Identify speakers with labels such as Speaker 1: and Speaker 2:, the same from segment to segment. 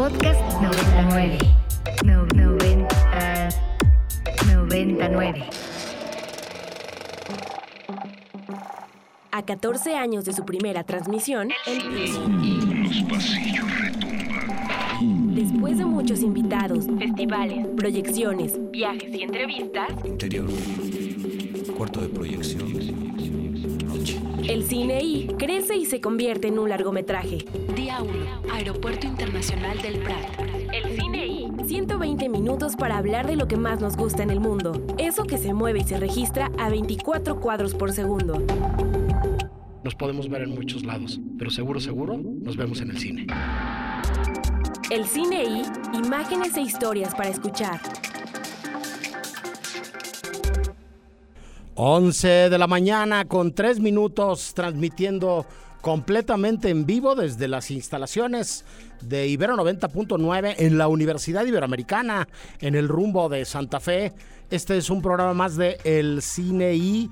Speaker 1: Podcast 99. No, 90, 99.
Speaker 2: A 14 años de su primera transmisión, el
Speaker 3: Los pasillos retumban.
Speaker 2: después de muchos invitados,
Speaker 4: festivales,
Speaker 2: proyecciones,
Speaker 4: viajes y entrevistas,
Speaker 5: Interior. Cuarto de proyección. Noche.
Speaker 2: el cine I crece y se convierte en un largometraje.
Speaker 6: Día 1. Aeropuerto Internacional del Prat.
Speaker 4: el cine y
Speaker 2: 120 minutos para hablar de lo que más nos gusta en el mundo. Eso que se mueve y se registra a 24 cuadros por segundo.
Speaker 7: Nos podemos ver en muchos lados, pero seguro, seguro, nos vemos en el cine.
Speaker 2: El cine I, imágenes e historias para escuchar.
Speaker 7: 11 de la mañana con 3 minutos transmitiendo completamente en vivo desde las instalaciones de Ibero 90.9 en la Universidad Iberoamericana en el rumbo de Santa Fe. Este es un programa más de El Cine I.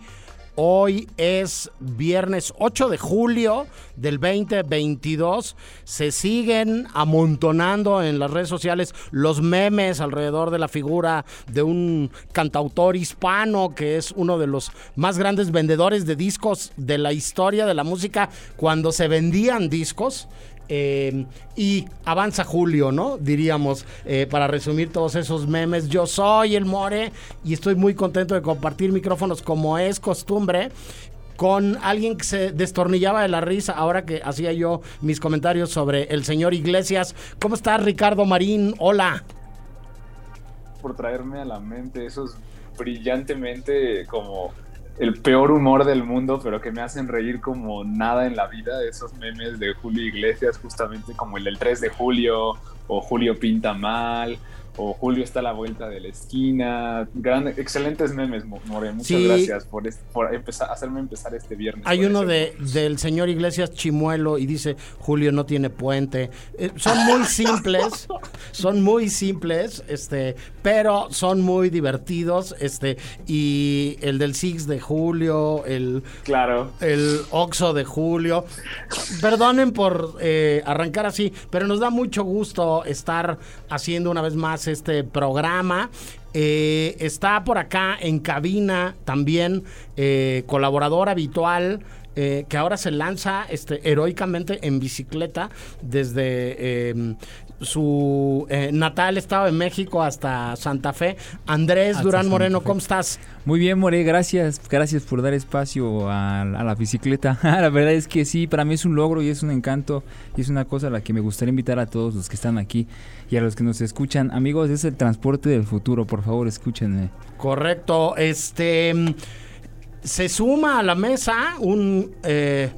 Speaker 7: Hoy es viernes 8 de julio del 2022. Se siguen amontonando en las redes sociales los memes alrededor de la figura de un cantautor hispano que es uno de los más grandes vendedores de discos de la historia de la música cuando se vendían discos. Eh, y avanza Julio, ¿no? Diríamos, eh, para resumir todos esos memes. Yo soy el More y estoy muy contento de compartir micrófonos como es costumbre con alguien que se destornillaba de la risa ahora que hacía yo mis comentarios sobre el señor Iglesias. ¿Cómo estás, Ricardo Marín? Hola.
Speaker 8: por traerme a la mente esos brillantemente como el peor humor del mundo, pero que me hacen reír como nada en la vida, esos memes de Julio Iglesias, justamente como el del 3 de julio, o Julio pinta mal, o Julio está a la vuelta de la esquina. Gran, excelentes memes, Mo- More. Muchas
Speaker 7: Sí.
Speaker 8: gracias por, por empezar, hacerme empezar este viernes.
Speaker 7: Hay uno de, del señor Iglesias Chimuelo y dice Julio no tiene puente. Eh, son muy simples, son muy simples, este, pero son muy divertidos, este, y el del Six de Julio, el
Speaker 8: Claro.
Speaker 7: el Oxo de Julio. Perdonen por eh, arrancar así, pero nos da mucho gusto estar haciendo una vez más este programa. Eh, está por acá en cabina también eh, colaborador habitual. eh, que ahora se lanza este, heroicamente en bicicleta desde eh, su eh, natal estado de México hasta Santa Fe. Andrés
Speaker 9: Hasta
Speaker 7: Durán
Speaker 9: Santa
Speaker 7: Moreno,
Speaker 9: Fe.
Speaker 7: ¿cómo estás?
Speaker 9: Muy bien, More, gracias. Gracias por dar espacio a, a la bicicleta. la verdad es que sí, para mí es un logro y es un encanto y es una cosa a la que me gustaría invitar a todos los que están aquí y a los que nos escuchan. Amigos, es el transporte del futuro, por favor, escúchenme.
Speaker 7: Correcto. Este mm, se suma a la mesa un eh,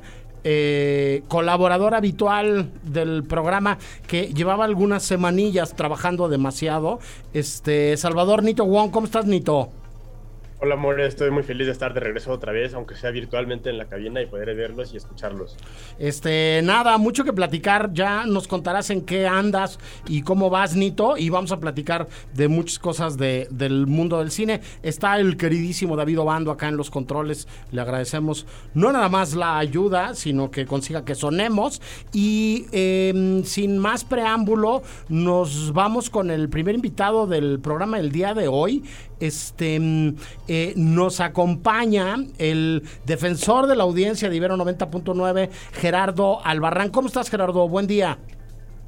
Speaker 7: eh, colaborador habitual del programa que llevaba algunas semanillas trabajando demasiado. Este Salvador Nito Wong, ¿cómo estás, Nito?
Speaker 10: Hola, More, estoy muy feliz de estar de regreso otra vez, aunque sea virtualmente en la cabina y poder verlos y escucharlos.
Speaker 7: Este, nada, mucho que platicar. Ya nos contarás en qué andas y cómo vas, Nito. Y vamos a platicar de muchas cosas de- del mundo del cine. Está el queridísimo David Obando acá en los controles. Le agradecemos no nada más la ayuda, sino que consiga que sonemos. Y eh, sin más preámbulo, nos vamos con el primer invitado del programa del día de hoy. Este mm, eh, nos acompaña el defensor de la audiencia de Ibero 90.9, Gerardo Albarrán. ¿Cómo estás, Gerardo? Buen día.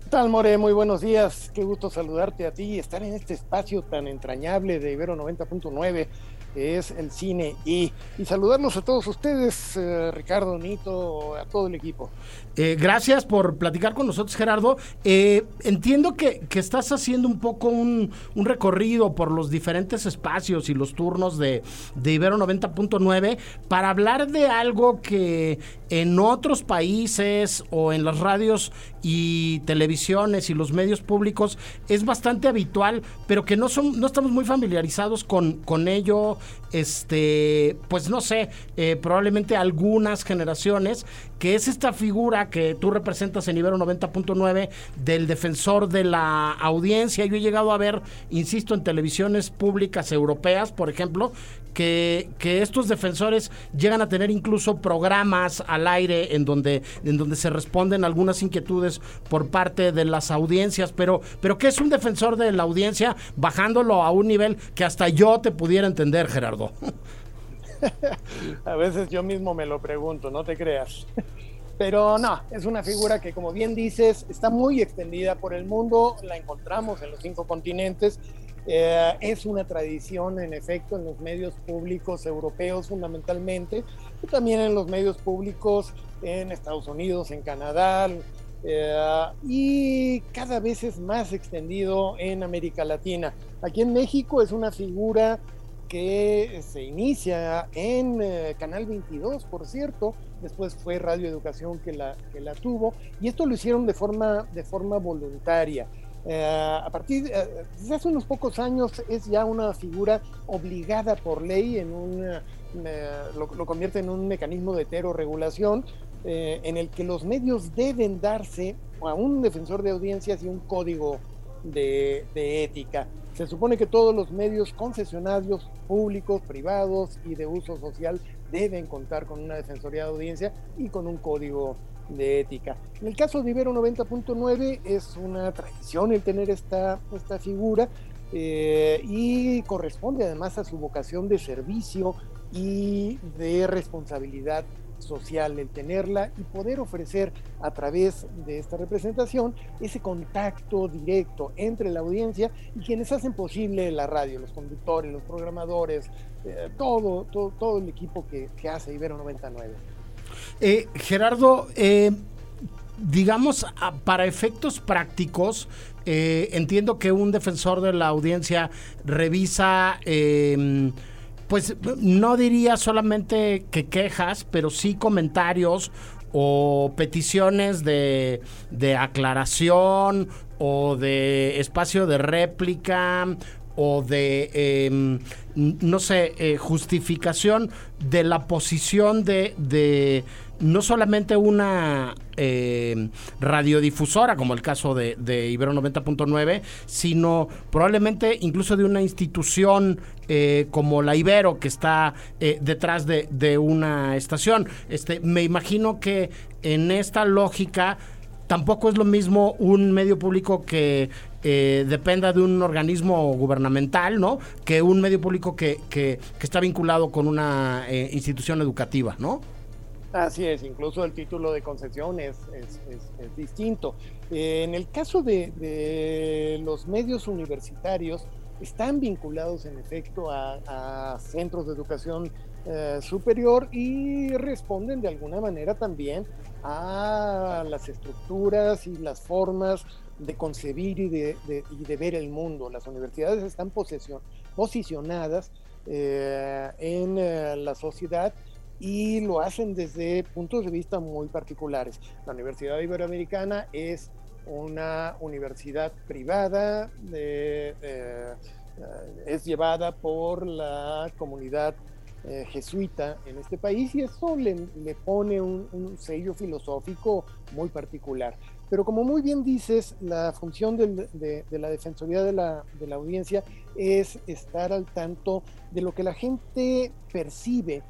Speaker 11: ¿Qué tal, More? Muy buenos días. Qué gusto saludarte a ti y estar en este espacio tan entrañable de Ibero 90.9, es el cine. Y, y a todos ustedes, eh, Ricardo, Nito, a todo el equipo.
Speaker 7: Eh, gracias por platicar con nosotros, Gerardo. Eh, entiendo que, que estás haciendo un poco un, un recorrido por los diferentes espacios y los turnos de, de Ibero 90.9 para hablar de algo que en otros países o en las radios y televisiones y los medios públicos es bastante habitual, pero que no, son, no estamos muy familiarizados con, con ello. Este, pues no sé, eh, probablemente algunas generaciones, que es esta figura que tú representas en Ibero 90.9 del defensor de la audiencia. Yo he llegado a ver, insisto, en televisiones públicas europeas, por ejemplo, que, que estos defensores llegan a tener incluso programas al aire en donde, en donde se responden algunas inquietudes por parte de las audiencias, pero, pero ¿qué es un defensor de la audiencia bajándolo a un nivel que hasta yo te pudiera entender, Gerardo?
Speaker 11: a veces yo mismo me lo pregunto, no te creas. Pero no, es una figura que, como bien dices, está muy extendida por el mundo, la encontramos en los cinco continentes. Eh, es una tradición, en efecto, en los medios públicos europeos fundamentalmente, y también en los medios públicos en Estados Unidos, en Canadá, eh, y cada vez es más extendido en América Latina. Aquí en México es una figura que se inicia en eh, Canal 22, por cierto, después fue Radio Educación que la, que la tuvo, y esto lo hicieron de forma, de forma voluntaria. Eh, a partir eh, desde hace unos pocos años es ya una figura obligada por ley en un lo, lo, convierte en un mecanismo de heterorregulación en el que los medios deben darse a un defensor de audiencias y un código de, de ética. Se supone que todos los medios concesionarios públicos, privados y de uso social deben contar con una defensoría de audiencia y con un código de ética. En el caso de Ibero 90.9 es una tradición el tener esta, esta figura eh, y corresponde además a su vocación de servicio y de responsabilidad social, el tenerla y poder ofrecer a través de esta representación ese contacto directo entre la audiencia y quienes hacen posible la radio, los conductores, los programadores, eh, todo, todo, todo, el equipo que, que hace Ibero 99.
Speaker 7: Eh, Gerardo, eh, digamos, para efectos prácticos, eh, entiendo que un defensor de la audiencia revisa eh, pues no diría solamente que quejas, pero sí comentarios o peticiones de, de aclaración o de espacio de réplica o de, eh, no sé, eh, justificación de la posición de, de no solamente una eh, radiodifusora, como el caso de, de Ibero 90.9, sino probablemente incluso de una institución eh, como la Ibero, que está eh, detrás de, de, una estación. Este, me imagino que en esta lógica tampoco es lo mismo un medio público que eh, dependa de un organismo gubernamental, ¿no? Que un medio público que, que, que está vinculado con una eh, institución educativa, ¿no?
Speaker 11: Así es, incluso el título de concesión es, es, distinto. Eh, en el caso de, los medios universitarios, están vinculados en efecto a, centros de educación superior y responden de alguna manera también a las estructuras y las formas de concebir y de, y de ver el mundo. Las universidades están posesión, posicionadas eh, en eh, la sociedad y lo hacen desde puntos de vista muy particulares. La Universidad Iberoamericana es una universidad privada, eh, es llevada por la comunidad eh, jesuita en este país y eso le, le pone un, sello filosófico muy particular. Pero como muy bien dices, la función de, la Defensoría de la, Audiencia es estar al tanto de lo que la gente percibe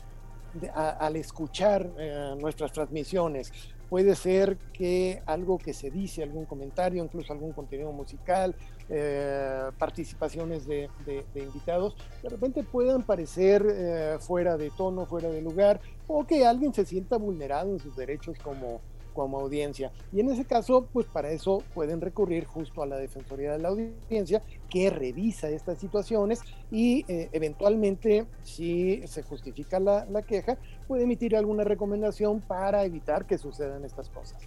Speaker 11: al escuchar eh, nuestras transmisiones. Puede ser que algo que se dice, algún comentario, incluso algún contenido musical, eh, participaciones de, invitados, de repente puedan parecer eh, fuera de tono, fuera de lugar, o que alguien se sienta vulnerado en sus derechos como, como audiencia. Y en ese caso, pues para eso pueden recurrir justo a la Defensoría de la Audiencia, que revisa estas situaciones y eh, eventualmente, si se justifica la, la, queja, puede emitir alguna recomendación para evitar que sucedan estas cosas.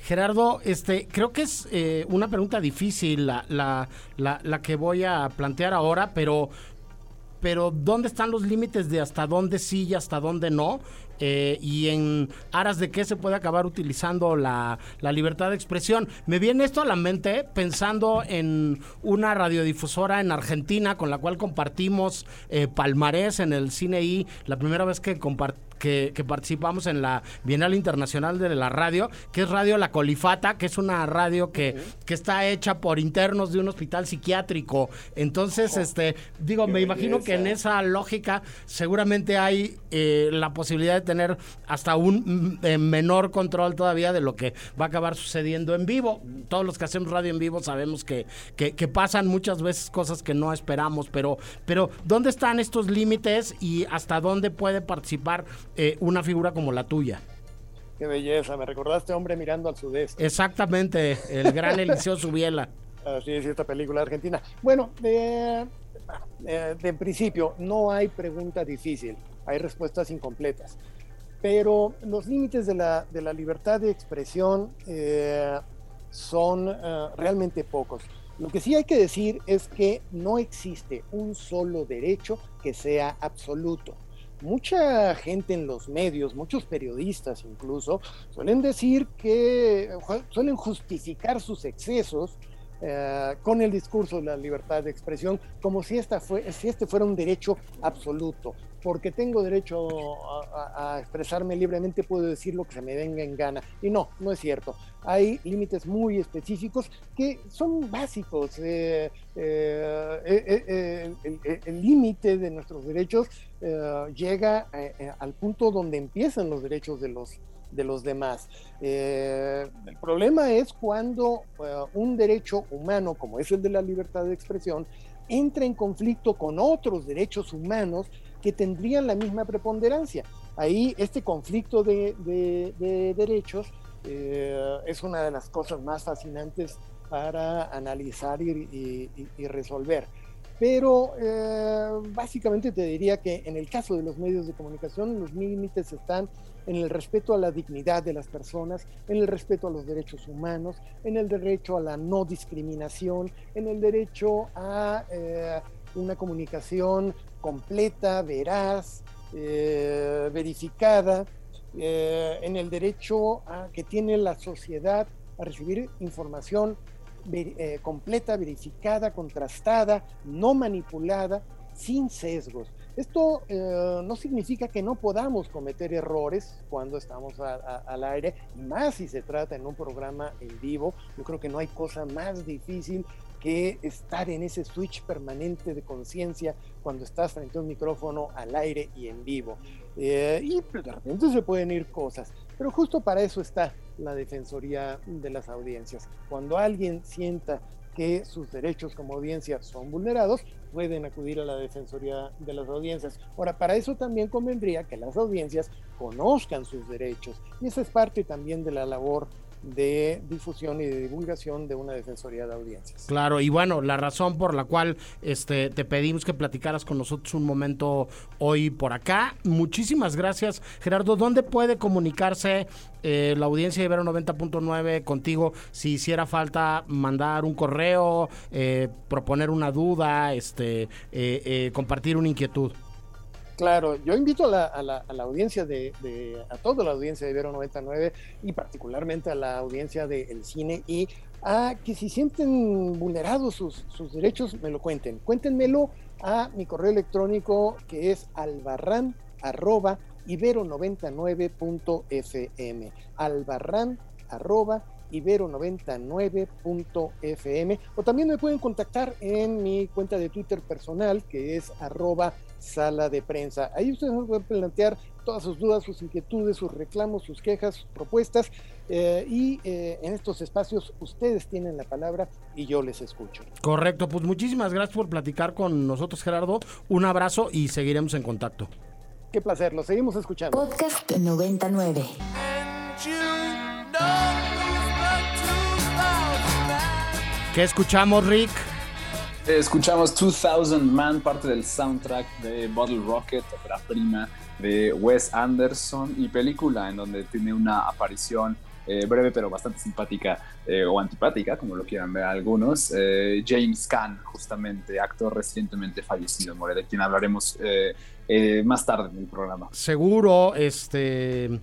Speaker 7: Gerardo, este, creo que es eh, una pregunta difícil la, la, la, la que voy a plantear ahora, pero pero ¿dónde están los límites de hasta dónde sí y hasta dónde no? Eh, y en aras de qué se puede acabar utilizando la, la, libertad de expresión. Me viene esto a la mente pensando en una radiodifusora en Argentina con la cual compartimos eh, palmarés en el cine y la primera vez que compartimos que, que participamos en la Bienal Internacional de la Radio, que es Radio La Colifata, que es una radio que, que está hecha por internos de un hospital psiquiátrico. Entonces, este, digo, me imagino que en esa lógica seguramente hay eh, la posibilidad de tener hasta un mm, eh, menor control todavía de lo que va a acabar sucediendo en vivo. Todos los que hacemos radio en vivo sabemos que, que, que pasan muchas veces cosas que no esperamos, pero, pero ¿dónde están estos límites y hasta dónde puede participar eh, una figura como la tuya?
Speaker 11: Qué belleza, me recordaste hombre mirando al sudeste.
Speaker 7: Exactamente, el gran Eliseo Subiela.
Speaker 11: Así es, esta película argentina. Bueno, de, eh, de principio, no hay pregunta difícil, hay respuestas incompletas. Pero los límites de la, de la libertad de expresión eh, son eh, realmente pocos. Lo que sí hay que decir es que no existe un solo derecho que sea absoluto. Mucha gente en los medios, muchos periodistas incluso, suelen decir que suelen justificar sus excesos eh, con el discurso de la libertad de expresión como si, esta fue, si este fuera un derecho absoluto. Porque tengo derecho a, expresarme libremente, puedo decir lo que se me venga en gana. Y no, no es cierto. Hay límites muy específicos que son básicos. Eh, eh, el límite de nuestros derechos llega al punto donde empiezan los derechos de los de los demás. Eh, el problema es cuando uh, un derecho humano, como es el de la libertad de expresión, entra en conflicto con otros derechos humanos que tendrían la misma preponderancia. Ahí este conflicto de, de, de derechos eh, es una de las cosas más fascinantes para analizar y, resolver. Pero eh, básicamente te diría que en el caso de los medios de comunicación los límites están en el respeto a la dignidad de las personas, en el respeto a los derechos humanos, en el derecho a la no discriminación, en el derecho a eh, una comunicación completa, veraz, eh, verificada, eh, en el derecho a, que tiene la sociedad a recibir información completa, verificada, contrastada, no manipulada, sin sesgos. Esto eh, no significa que no podamos cometer errores cuando estamos a, a, al aire, más si se trata en un programa en vivo. Yo creo que no hay cosa más difícil que estar en ese switch permanente de conciencia cuando estás frente a un micrófono al aire y en vivo. Eh, y de repente se pueden ir cosas, pero justo para eso está la Defensoría de las Audiencias. Cuando alguien sienta que sus derechos como audiencia son vulnerados, pueden acudir a la Defensoría de las Audiencias. Ahora, para eso también convendría que las audiencias conozcan sus derechos y esa es parte también de la labor de difusión y de divulgación de una defensoría de audiencias.
Speaker 7: Claro, y bueno, la razón por la cual este, te pedimos que platicaras con nosotros un momento hoy por acá. Muchísimas gracias, Gerardo. ¿Dónde puede comunicarse eh, la audiencia de Ibero 90.9 contigo si hiciera falta mandar un correo, eh, proponer una duda, este, eh, eh compartir una inquietud?
Speaker 11: Claro, yo invito a la, a la, a la audiencia de, de, a toda la audiencia de Ibero 99 y particularmente a la audiencia del cine y a que si sienten vulnerados sus, sus, derechos, me lo cuenten. Cuéntenmelo a mi correo electrónico que es albarran arroba ibero99.fm. Albarran arroba ibero99.fm o también me pueden contactar en mi cuenta de Twitter personal que es arroba sala de prensa. Ahí ustedes nos pueden plantear todas sus dudas, sus inquietudes, sus reclamos, sus quejas, sus propuestas eh, y eh, en estos espacios ustedes tienen la palabra y yo les escucho.
Speaker 7: Correcto, pues muchísimas gracias por platicar con nosotros Gerardo. Un abrazo y seguiremos en contacto.
Speaker 11: Qué placer, lo seguimos escuchando.
Speaker 1: Podcast 99.
Speaker 7: ¿Qué escuchamos, Rick?
Speaker 8: Escuchamos 2000 Man, parte del soundtrack de Bottle Rocket, ópera prima de Wes Anderson y película en donde tiene una aparición eh, breve pero bastante simpática eh, o antipática, como lo quieran ver algunos. Eh, James Caan, justamente, actor recientemente fallecido, More, de quien hablaremos eh, más tarde en el programa.
Speaker 7: Seguro, este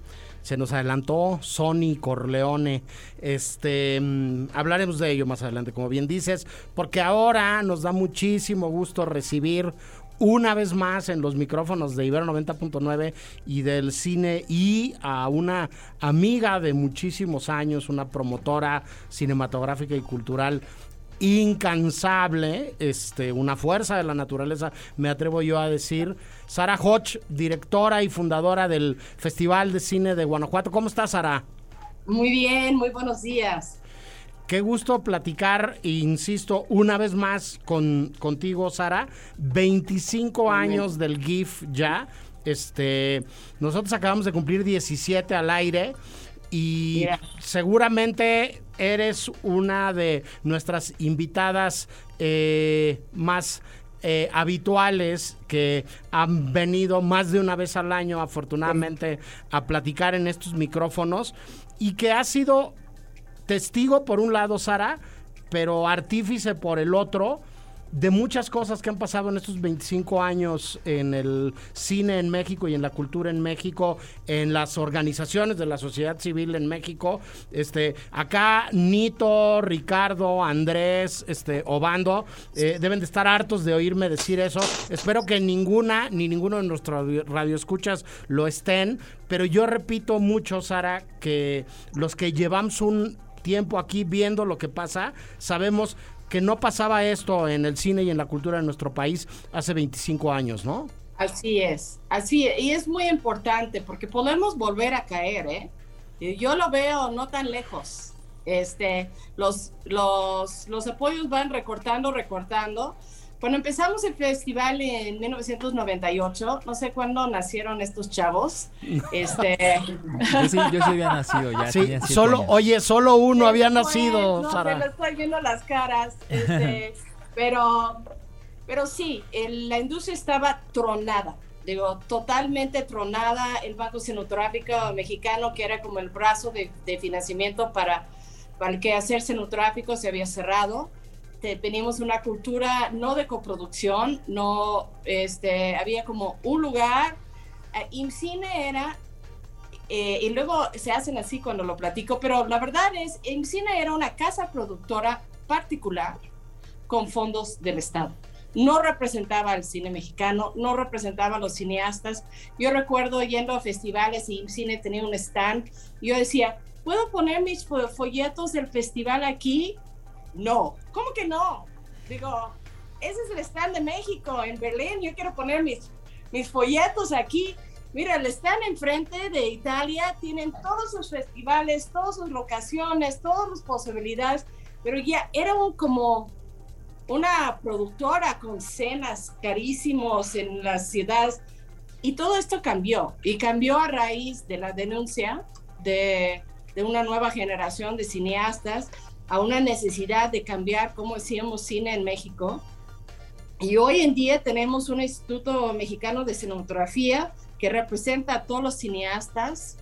Speaker 7: se nos adelantó Sony Corleone. Este, mmm, hablaremos de ello más adelante, como bien dices, porque ahora nos da muchísimo gusto recibir una vez más en los micrófonos de Ibero 90.9 y del cine y a una amiga de muchísimos años, una promotora cinematográfica y cultural incansable, este, una fuerza de la naturaleza, me atrevo yo a decir. Sara Hodge, directora y fundadora del Festival de Cine de Guanajuato. ¿Cómo estás, Sara?
Speaker 12: Muy bien, muy buenos días.
Speaker 7: Qué gusto platicar, e insisto, una vez más con, contigo, Sara. 25 años del GIF ya. Este, nosotros acabamos de cumplir 17 al aire y seguramente eres una de nuestras invitadas eh, más eh, habituales que han venido más de una vez al año, afortunadamente, a platicar en estos micrófonos y que ha sido testigo por un lado, Sara, pero artífice por el otro de muchas cosas que han pasado en estos 25 años en el cine en México y en la cultura en México, en las organizaciones de la sociedad civil en México. Este, acá Nito, Ricardo, Andrés, este, Obando, eh, deben de estar hartos de oírme decir eso. Espero que ninguna ni ninguno de nuestros radioescuchas lo estén, pero yo repito mucho, Sara, que los que llevamos un tiempo aquí viendo lo que pasa, sabemos que no pasaba esto en el cine y en la cultura de nuestro país hace 25 años, ¿no?
Speaker 12: Así es, así es, y es muy importante porque podemos volver a caer, ¿eh? Yo lo veo no tan lejos. Este, los, los, los apoyos van recortando, recortando, cuando empezamos el festival en 1998, no sé cuándo nacieron estos chavos. Este...
Speaker 9: yo, sí, yo sí había nacido ya.
Speaker 7: Sí, solo, oye, solo uno había nacido,
Speaker 12: no, Sara. No, estoy viendo las caras. Este, pero, pero sí, la industria estaba tronada. Digo, totalmente tronada. El Banco Cenotráfico Mexicano, que era como el brazo de, de financiamiento para, para el que hacer cenotráfico, se había cerrado teníamos una cultura no de coproducción, no, este, había como un lugar, eh, IMCINE era, eh, y luego se hacen así cuando lo platico, pero la verdad es, IMCINE era una casa productora particular con fondos del Estado. No representaba al cine mexicano, no representaba a los cineastas. Yo recuerdo yendo a festivales y IMCINE tenía un stand. Yo decía, ¿puedo poner mis folletos del festival aquí? No, ¿cómo que no? Digo, ese es el stand de México en Berlín, yo quiero poner mis, mis folletos aquí. Mira, el stand enfrente de Italia tienen todos sus festivales, todas sus locaciones, todas las posibilidades, pero ya era como una productora con cenas carísimos en las ciudades. Y todo esto cambió, y cambió a raíz de la denuncia de, de una nueva generación de cineastas a una necesidad de cambiar cómo hacíamos cine en México. Y hoy en día tenemos un Instituto Mexicano de Cinematografía que representa a todos los cineastas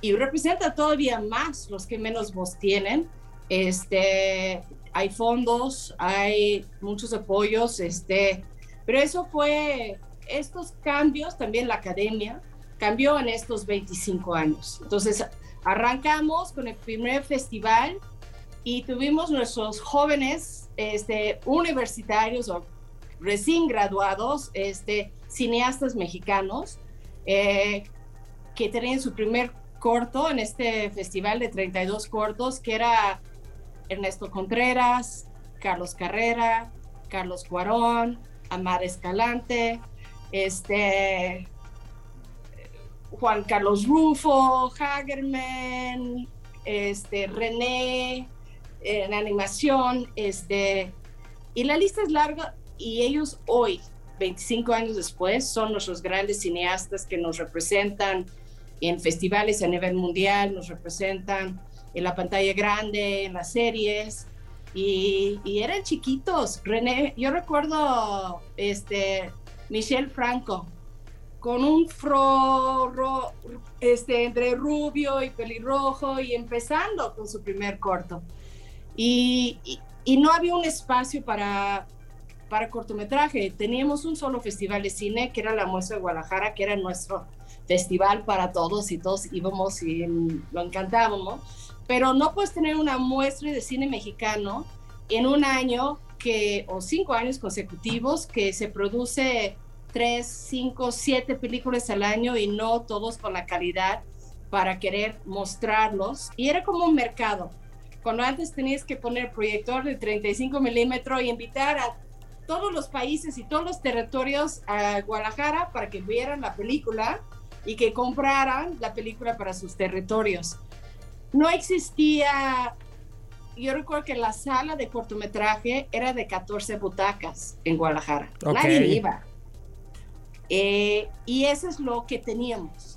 Speaker 12: y representa todavía más los que menos voz tienen. Este, hay fondos, hay muchos apoyos, este, pero eso fue, estos cambios, también la academia cambió en estos 25 años. Entonces, arrancamos con el primer festival y tuvimos nuestros jóvenes este, universitarios o recién graduados, este, cineastas mexicanos, eh, que tenían su primer corto en este festival de 32 cortos, que era Ernesto Contreras, Carlos Carrera, Carlos Cuarón, Amar Escalante, este, Juan Carlos Rufo, Hagerman, René, en animación, este, y la lista es larga y ellos hoy, 25 años después, son nuestros grandes cineastas que nos representan en festivales a nivel mundial, nos representan en la pantalla grande, en las series, y, eran chiquitos. René, yo recuerdo este, Michelle Franco, con un fro este, entre rubio y pelirrojo y empezando con su primer corto. Y, no había un espacio para, para cortometraje. Teníamos un solo festival de cine, que era la Muestra de Guadalajara, que era nuestro festival para todos y todos íbamos y lo encantábamos. Pero no puedes tener una muestra de cine mexicano en un año que, o cinco años consecutivos que se produce tres, cinco, siete películas al año y no todos con la calidad para querer mostrarlos. Y era como un mercado. Cuando antes tenías que poner proyector de 35 milímetros y invitar a todos los países y todos los territorios a Guadalajara para que vieran la película y que compraran la película para sus territorios. No existía, yo recuerdo que la sala de cortometraje era de 14 butacas en Guadalajara. Nadie iba. Eh, y eso es lo que teníamos.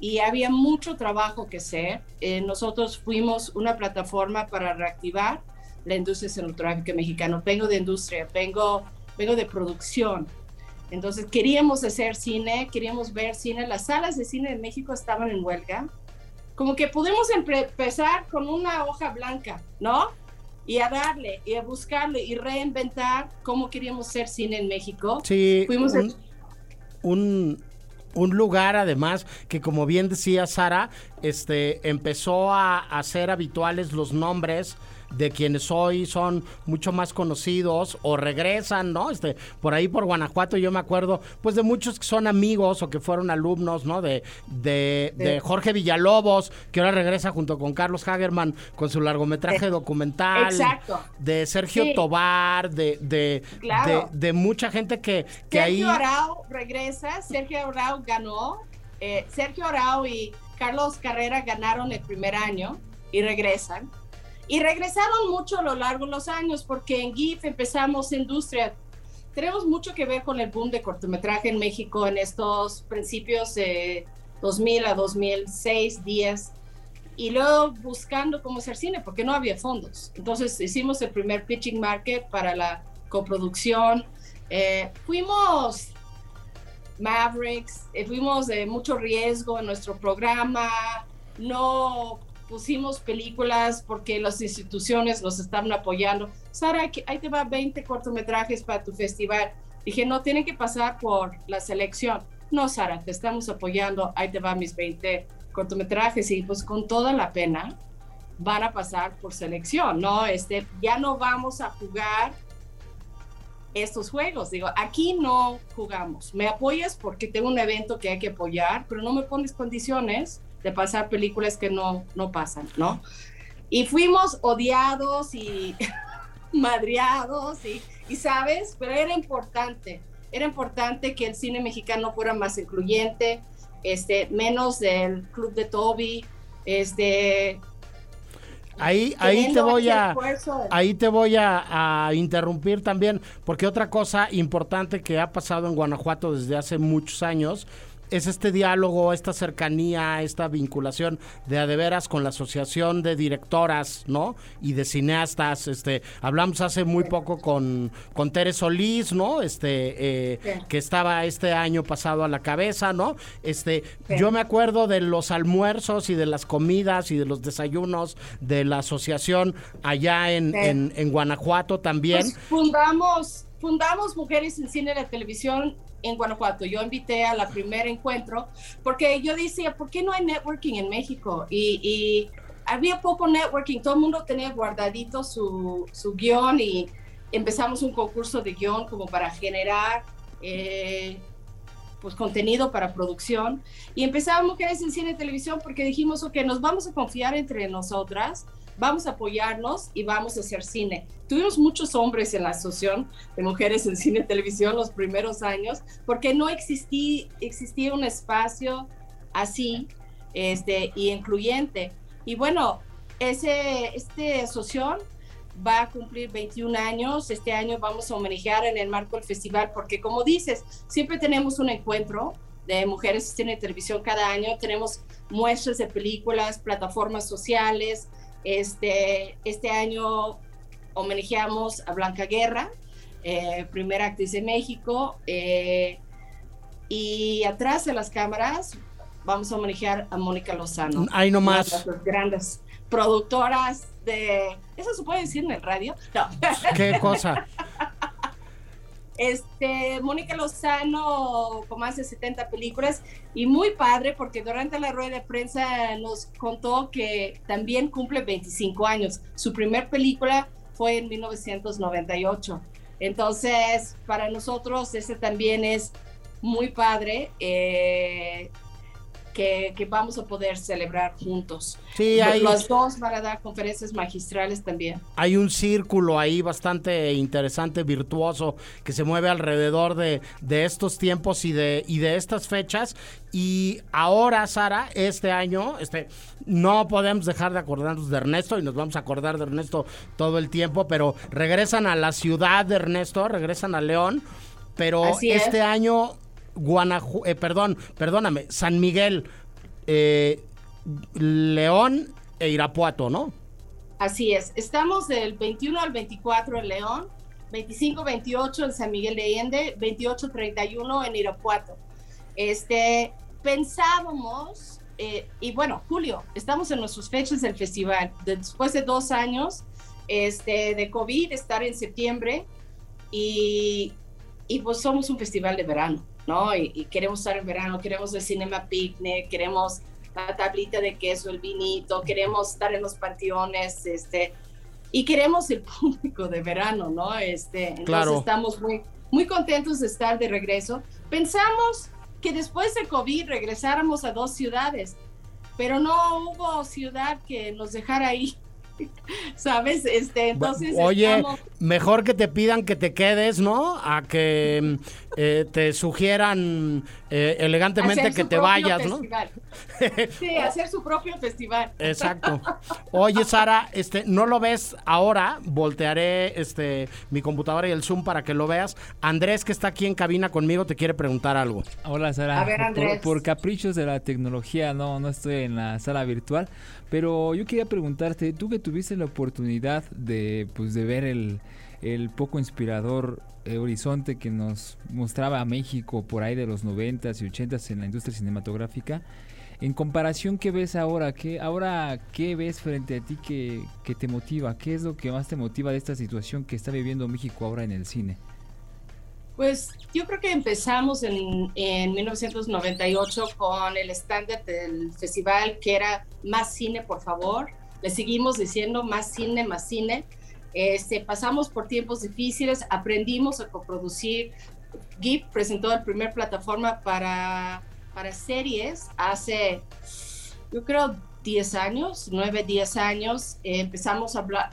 Speaker 12: Y había mucho trabajo que hacer. Eh, nosotros fuimos una plataforma para reactivar la industria cinematográfica mexicana. Vengo de industria, vengo, vengo de producción. Entonces queríamos hacer cine, queríamos ver cine. Las salas de cine de México estaban en huelga. Como que pudimos empezar con una hoja blanca, ¿no? Y a darle, y a buscarle, y reinventar cómo queríamos hacer cine en México.
Speaker 7: Sí, Fuimos un, un, un lugar además que como bien decía Sara, este empezó a hacer habituales los nombres de quienes hoy son mucho más conocidos o regresan, ¿no? Este, por ahí por Guanajuato yo me acuerdo, pues de muchos que son amigos o que fueron alumnos, ¿no? De, de, Jorge Villalobos, que ahora regresa junto con Carlos Hagerman con su largometraje documental.
Speaker 12: Exacto.
Speaker 7: De Sergio Tobar, de, de, de, mucha gente que, que
Speaker 12: Sergio
Speaker 7: ahí...
Speaker 12: Arau regresa, Sergio Arau ganó, eh, Sergio Arau y Carlos Carrera ganaron el primer año y regresan. Y regresaron mucho a lo largo de los años porque en GIF empezamos industria. Tenemos mucho que ver con el boom de cortometraje en México en estos principios de 2000 a 2006, 10. Y luego buscando cómo hacer cine porque no había fondos. Entonces hicimos el primer pitching market para la coproducción. Eh, fuimos Mavericks, eh, fuimos de mucho riesgo en nuestro programa, no pusimos películas porque las instituciones nos estaban apoyando. Sara, ahí te va 20 cortometrajes para tu festival. Dije, no, tienen que pasar por la selección. No, Sara, te estamos apoyando, ahí te va mis 20 cortometrajes y pues con toda la pena van a pasar por selección, ¿no? Este, ya no vamos a jugar estos juegos. Digo, aquí no jugamos. Me apoyas porque tengo un evento que hay que apoyar, pero no me pones condiciones de pasar películas que no, no pasan, ¿no? Y fuimos odiados y madreados y, y, ¿sabes? Pero era importante, era importante que el cine mexicano fuera más incluyente, este, menos del club de Toby, este...
Speaker 7: Ahí, ahí te voy a ahí te voy a, a, interrumpir también porque otra cosa importante que ha pasado en Guanajuato desde hace muchos años es este diálogo, esta cercanía, esta vinculación de a de veras con la asociación de directoras, ¿no? Y de cineastas, este, hablamos hace muy poco con, con Tere Solís, ¿no? Este, eh, que estaba este año pasado a la cabeza, ¿no? Este, yo me acuerdo de los almuerzos y de las comidas y de los desayunos de la asociación allá en, en, Guanajuato también. Pues
Speaker 12: fundamos, fundamos Mujeres en Cine y Televisión en Guanajuato. Yo invité a la primer encuentro porque yo decía, ¿por qué no hay networking en México? Y, había poco networking, todo el mundo tenía guardadito su, su, guion y empezamos un concurso de guion como para generar eh, pues contenido para producción y empezamos Mujeres en Cine y Televisión porque dijimos, ok, nos vamos a confiar entre nosotras vamos a apoyarnos y vamos a hacer cine. Tuvimos muchos hombres en la asociación de mujeres en cine y televisión los primeros años, porque no existía, existía un espacio así este, y incluyente. Y bueno, ese, este asociación va a cumplir 21 años. Este año vamos a homenajear en el marco del festival, porque como dices, siempre tenemos un encuentro de mujeres en cine y televisión cada año. Tenemos muestras de películas, plataformas sociales, este, este año homenajeamos a Blanca Guerra, eh, primera actriz de México. Eh, y atrás de las cámaras vamos a homenajear a Mónica Lozano.
Speaker 7: Ahí nomás.
Speaker 12: Las grandes productoras de... ¿Eso se puede decir en el radio? No.
Speaker 7: ¿Qué cosa?
Speaker 12: Este, Mónica Lozano con más de 70 películas y muy padre porque durante la rueda de prensa nos contó que también cumple 25 años. Su primer película fue en 1998. Entonces, para nosotros ese también es muy padre eh, que, que vamos a poder celebrar juntos.
Speaker 7: Sí, hay-
Speaker 12: Los dos van a dar conferencias magistrales también.
Speaker 7: Hay un círculo ahí bastante interesante, virtuoso, que se mueve alrededor de, de estos tiempos y de, y de estas fechas. Y ahora, Sara, este año, este, no podemos dejar de acordarnos de Ernesto y nos vamos a acordar de Ernesto todo el tiempo, pero regresan a la ciudad de Ernesto, regresan a León, pero
Speaker 12: Así es.
Speaker 7: este año, Guanajuato, perdón, perdóname, San Miguel, eh, León e Irapuato, ¿no?
Speaker 12: Así es. Estamos del 21 al 24 en León, 25-28 en San Miguel de Allende, 28-31 en Irapuato. Este, pensábamos, eh, y bueno, Julio, estamos en nuestras fechas del festival. Después de dos años este, de COVID, estar en septiembre y, y pues somos un festival de verano, ¿no? Y, y queremos estar en verano, queremos el cinema picnic, queremos la tablita de queso, el vinito, queremos estar en los panteones, este, y queremos el público de verano, ¿no? Este, entonces
Speaker 7: Claro.
Speaker 12: estamos muy, muy contentos de estar de regreso. Pensamos que después de COVID regresáramos a dos ciudades, pero no hubo ciudad que nos dejara ahí, ¿sabes? Este, entonces
Speaker 7: Oye,
Speaker 12: estamos-
Speaker 7: mejor que te pidan que te quedes, ¿no? A que eh, te sugieran eh, elegantemente
Speaker 12: hacer
Speaker 7: que
Speaker 12: su
Speaker 7: te vayas, ¿no?
Speaker 12: Sí, hacer su propio festival.
Speaker 7: Exacto. Oye, Sara, este, no lo ves ahora. Voltearé este mi computadora y el Zoom para que lo veas. Andrés, que está aquí en cabina conmigo, te quiere preguntar algo.
Speaker 9: Hola Sara,
Speaker 12: A ver,
Speaker 9: Por-
Speaker 12: Andrés.
Speaker 9: Por, caprichos de la tecnología no, no estoy en la sala virtual, pero yo quería preguntarte, tú que tuviste la oportunidad de, pues, de ver el, el poco inspirador eh, horizonte que nos mostraba a México por ahí de los 90s y 80s en la industria cinematográfica, en comparación, ¿qué ves ahora? ¿Qué, ahora, ¿qué ves frente a ti que, que te motiva? ¿Qué es lo que más te motiva de esta situación que está viviendo México ahora en el cine?
Speaker 12: Pues yo creo que empezamos en, en 1998 con el estándar del festival que era más cine, por favor. Le seguimos diciendo más cine, más cine. Este, pasamos por tiempos difíciles, aprendimos a coproducir. GIP presentó la primera plataforma para, para series hace, yo creo, 10 años, 9, 10 años. Empezamos a hablar,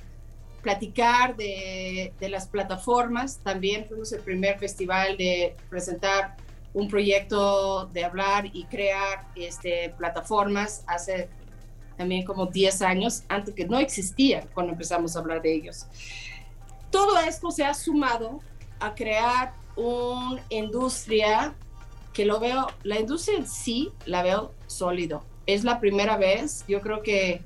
Speaker 12: platicar de, de, las plataformas. También fuimos el primer festival de presentar un proyecto de hablar y crear este, plataformas hace también como 10 años, antes que no existían cuando empezamos a hablar de ellos. Todo esto se ha sumado a crear una industria que lo veo, la industria en sí la veo sólido. Es la primera vez, yo creo que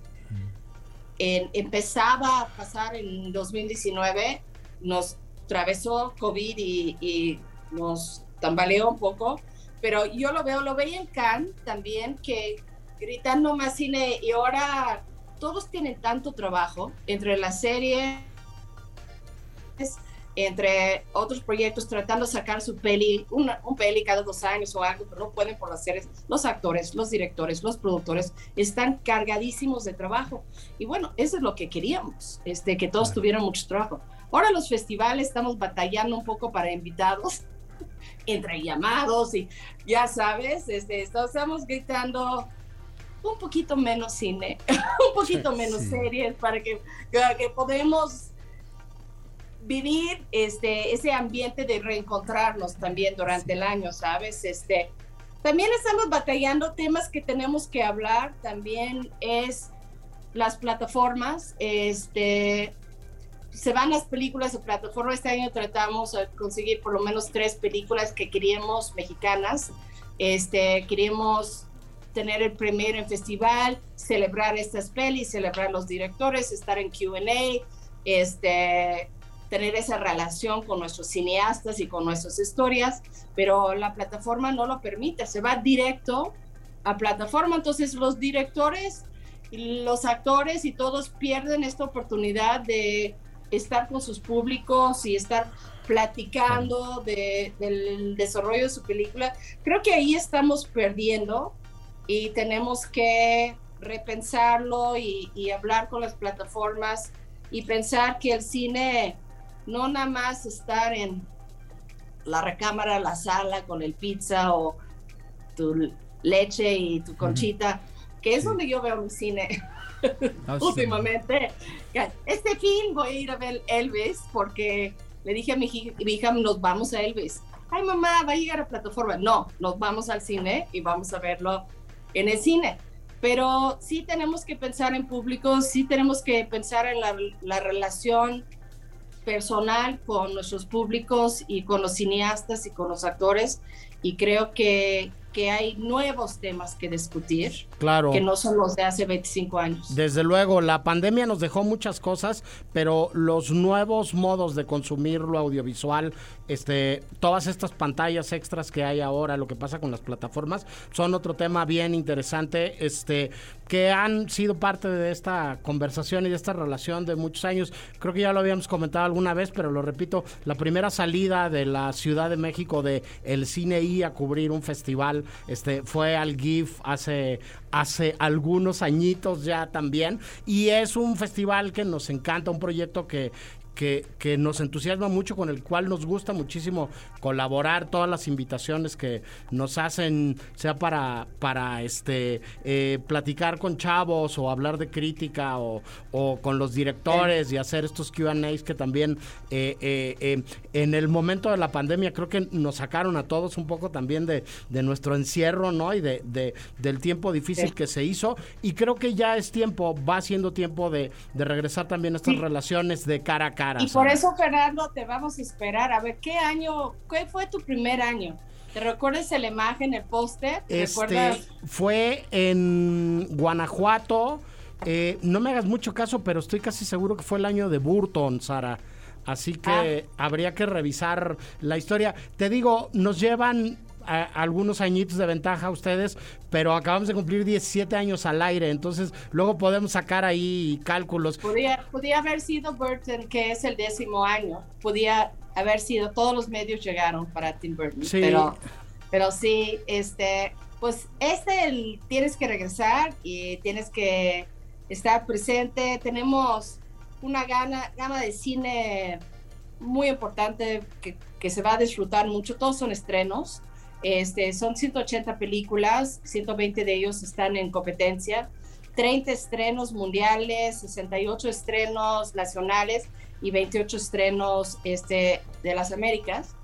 Speaker 12: empezaba a pasar en 2019, nos atravesó COVID y, y, nos tambaleó un poco, pero yo lo veo, lo veía en Cannes también, que gritando más cine y ahora todos tienen tanto trabajo entre las series, entre otros proyectos, tratando de sacar su peli, una, un peli cada dos años o algo, pero no pueden por las series. Los actores, los directores, los productores están cargadísimos de trabajo. Y bueno, eso es lo que queríamos, este, que todos tuvieran mucho trabajo. Ahora los festivales estamos batallando un poco para invitados, entre llamados y ya sabes, este, estamos gritando un poquito menos cine, un poquito menos sí. series para que, que podemos vivir este, ese ambiente de reencontrarnos también durante el año, ¿sabes? Este, también estamos batallando temas que tenemos que hablar, también es las plataformas, este, se van las películas de plataforma, este año tratamos de conseguir por lo menos tres películas que queríamos mexicanas, este, queríamos tener el premier en festival, celebrar estas pelis, celebrar los directores, estar en Q&A, este, tener esa relación con nuestros cineastas y con nuestras historias, pero la plataforma no lo permite, se va directo a plataforma, entonces los directores, los actores y todos pierden esta oportunidad de estar con sus públicos y estar platicando de, del desarrollo de su película. Creo que ahí estamos perdiendo y tenemos que repensarlo y, y hablar con las plataformas y pensar que el cine no nada más estar en la recámara, la sala con el pizza o tu leche y tu conchita, que es donde yo veo mi cine
Speaker 9: Ah, sí.
Speaker 12: últimamente. Este fin voy a ir a ver Elvis porque le dije a mi, hij- mi hija, nos vamos a Elvis. Ay, mamá, va a llegar a plataforma. No, nos vamos al cine y vamos a verlo en el cine. Pero sí tenemos que pensar en público, sí tenemos que pensar en la, la relación personal con nuestros públicos y con los cineastas y con los actores. Y creo que, que hay nuevos temas que discutir,
Speaker 7: Claro.
Speaker 12: que no son los de hace 25 años.
Speaker 7: Desde luego, la pandemia nos dejó muchas cosas, pero los nuevos modos de consumir lo audiovisual, este, todas estas pantallas extras que hay ahora, lo que pasa con las plataformas, son otro tema bien interesante, este, que han sido parte de esta conversación y de esta relación de muchos años. Creo que ya lo habíamos comentado alguna vez, pero lo repito, la primera salida de la Ciudad de México de el cine I a cubrir un festival, este, fue al GIF hace hace algunos añitos ya también. Y es un festival que nos encanta, un proyecto que que, que nos entusiasma mucho, con el cual nos gusta muchísimo colaborar, todas las invitaciones que nos hacen, sea para, para este eh, platicar con chavos o hablar de crítica o, o con los directores y hacer estos QAs que también eh, eh, eh, en el momento de la pandemia creo que nos sacaron a todos un poco también de, de nuestro encierro, ¿no? Y de, de- del tiempo difícil
Speaker 12: Sí.
Speaker 7: que se hizo. Y creo que ya es tiempo, va siendo tiempo de, de regresar también a estas
Speaker 12: Sí.
Speaker 7: relaciones de cara a cara.
Speaker 12: Y por
Speaker 7: Sara.
Speaker 12: eso, Fernando, te vamos a esperar. A ver, ¿qué año, cuál fue tu primer año? ¿Te recuerdas la imagen, el póster? ¿Te
Speaker 7: Este
Speaker 12: recuerdas?
Speaker 7: fue en Guanajuato. Eh, no me hagas mucho caso, pero estoy casi seguro que fue el año de Burton, Sara. Así que habría que revisar la historia. Te digo, nos llevan a- algunos añitos de ventaja a ustedes, pero acabamos de cumplir 17 años al aire, entonces luego podemos sacar ahí cálculos.
Speaker 12: Podía, podía haber sido Burton, que es el décimo año. Podía haber sido, todos los medios llegaron para Tim Burton.
Speaker 7: Sí.
Speaker 12: Pero, pero sí, este, pues este el- tienes que regresar y tienes que estar presente. Tenemos una gana, gama de cine muy importante que, que se va a disfrutar mucho. Todos son estrenos. Este, son 180 películas, 120 de ellos están en competencia. 30 estrenos mundiales, 68 estrenos nacionales y 28 estrenos este, de las Américas.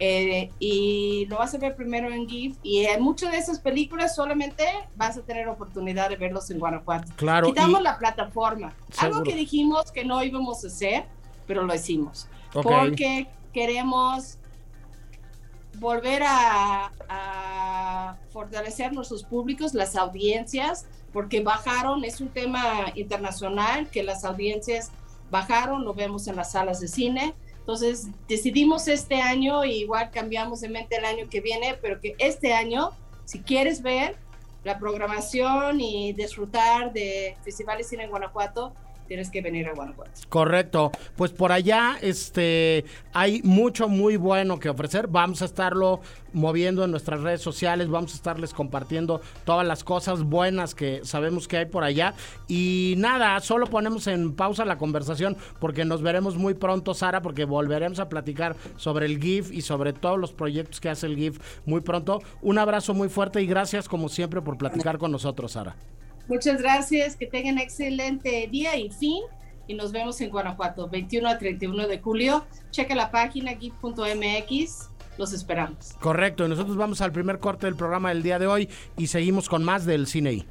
Speaker 12: Eh, y lo vas a ver primero en GIF y en muchas de esas películas solamente vas a tener oportunidad de verlos en Guanajuato.
Speaker 7: Claro,
Speaker 12: Quitamos la plataforma. Algo
Speaker 7: Seguro.
Speaker 12: que dijimos que no íbamos a hacer, pero lo hicimos.
Speaker 7: Ok.
Speaker 12: Porque queremos volver a, a fortalecer nuestros públicos, las audiencias, porque bajaron, es un tema internacional, que las audiencias bajaron, lo vemos en las salas de cine. Entonces decidimos este año, y igual cambiamos de mente el año que viene, pero que este año, si quieres ver la programación y disfrutar de Festival de Cine en Guanajuato, tienes que venir a Guanajuato.
Speaker 7: Correcto. Pues por allá este hay mucho muy bueno que ofrecer. Vamos a estarlo moviendo en nuestras redes sociales, vamos a estarles compartiendo todas las cosas buenas que sabemos que hay por allá. Y nada, solo ponemos en pausa la conversación porque nos veremos muy pronto, Sara, porque volveremos a platicar sobre el GIF y sobre todos los proyectos que hace el GIF muy pronto. Un abrazo muy fuerte y gracias como siempre por platicar con nosotros, Sara.
Speaker 12: Muchas gracias, que tengan excelente día y fin. Y nos vemos en Guanajuato, 21 a 31 de julio. Checa la página gif.mx. Los esperamos.
Speaker 7: Correcto, y nosotros vamos al primer corte del programa del día de hoy y seguimos con más del cine. I.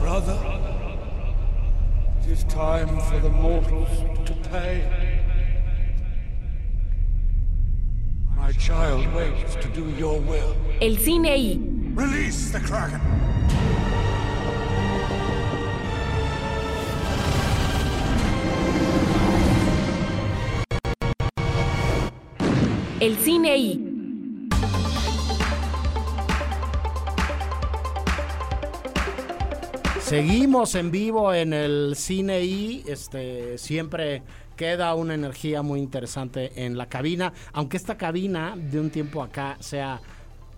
Speaker 3: Brother, it is time for the mortals to pay.
Speaker 2: El cine I.
Speaker 3: Release the Kraken.
Speaker 2: El cine I.
Speaker 7: Seguimos en vivo en el cine y este siempre queda una energía muy interesante en la cabina, aunque esta cabina de un tiempo acá sea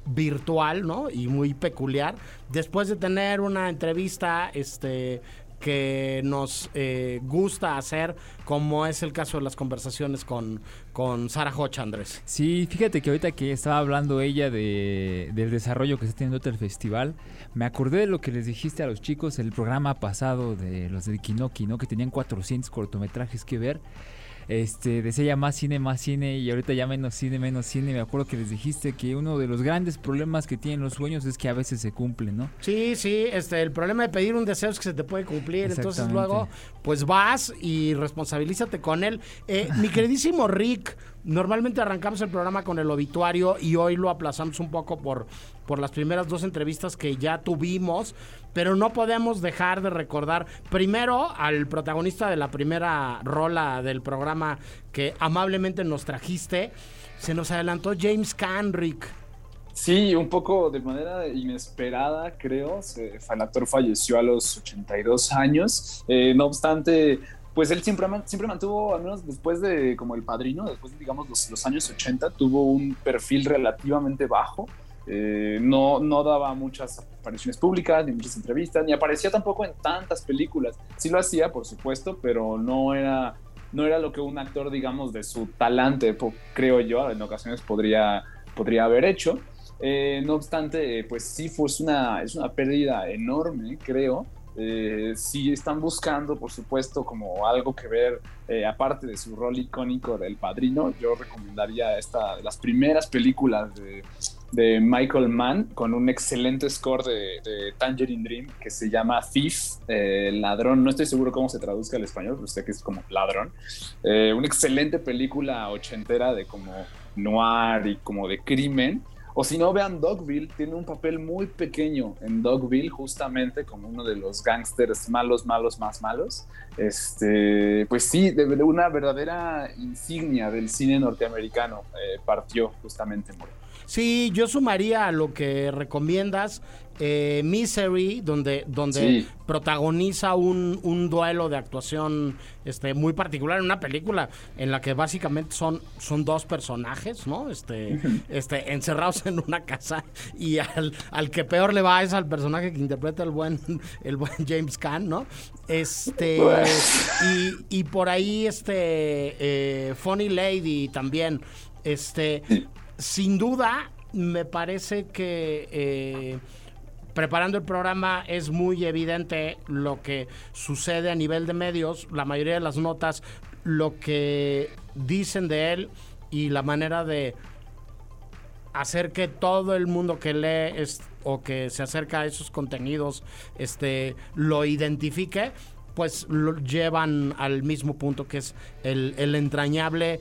Speaker 7: virtual, ¿no? Y muy peculiar. Después de tener una entrevista este que nos eh, gusta hacer, como es el caso de las conversaciones con, con Sara Hoch, Andrés.
Speaker 9: Sí, fíjate que ahorita que estaba hablando ella de, del desarrollo que está teniendo el festival, me acordé de lo que les dijiste a los chicos el programa pasado de los de Kinoki, ¿no? Que tenían 400 cortometrajes que ver. Este, decía ya más cine, más cine y ahorita ya menos cine, menos cine. Me acuerdo que les dijiste que uno de los grandes problemas que tienen los sueños es que a veces se cumplen, ¿no?
Speaker 7: Sí, sí, este, el problema de pedir un deseo es que se te puede cumplir. Entonces luego, pues vas y responsabilízate con él. Eh, mi queridísimo Rick, normalmente arrancamos el programa con el obituario y hoy lo aplazamos un poco por, por las primeras dos entrevistas que ya tuvimos pero no podemos dejar de recordar primero al protagonista de la primera rola del programa que amablemente nos trajiste. Se nos adelantó James Canrick.
Speaker 8: Sí, un poco de manera inesperada, creo. el actor falleció a los 82 años. Eh, no obstante, pues él siempre, siempre mantuvo, al menos después de como el padrino, después de digamos los, los años 80, tuvo un perfil relativamente bajo. Eh, no, no daba muchas apariciones públicas, ni muchas entrevistas, ni aparecía tampoco en tantas películas. Sí lo hacía, por supuesto, pero no era, no era lo que un actor, digamos, de su talante, creo yo, en ocasiones podría, podría haber hecho. Eh, no obstante, pues sí fue una, es una pérdida enorme, creo. Eh, si están buscando, por supuesto, como algo que ver, aparte de su rol icónico del padrino, yo recomendaría esta, las primeras películas de, de Michael Mann con un excelente score de, Tangerine Dream que se llama Thief, eh, ladrón. No estoy seguro cómo se traduzca al español, pero sé que es como ladrón. Eh, una excelente película ochentera de como noir y como de crimen. O si no, vean Dogville, tiene un papel muy pequeño en Dogville, justamente como uno de los gángsters malos, malos, más malos. Este, pues sí, de, una verdadera insignia del cine norteamericano eh, partió justamente.
Speaker 7: Sí, yo sumaría a lo que recomiendas eh, Misery, donde, donde protagoniza un, un, duelo de actuación este, muy particular en una película en la que básicamente son, son dos personajes, ¿no? Este, este, encerrados en una casa y al, al, que peor le va es al personaje que interpreta el buen, el buen James Caan, ¿no? Este, y, y por ahí este eh, Funny Lady también. Este, sin duda, me parece que eh, preparando el programa es muy evidente lo que sucede a nivel de medios, la mayoría de las notas, lo que dicen de él y la manera de hacer que todo el mundo que lee o que se acerca a esos contenidos este, lo identifique, pues lo llevan al mismo punto que es el, el entrañable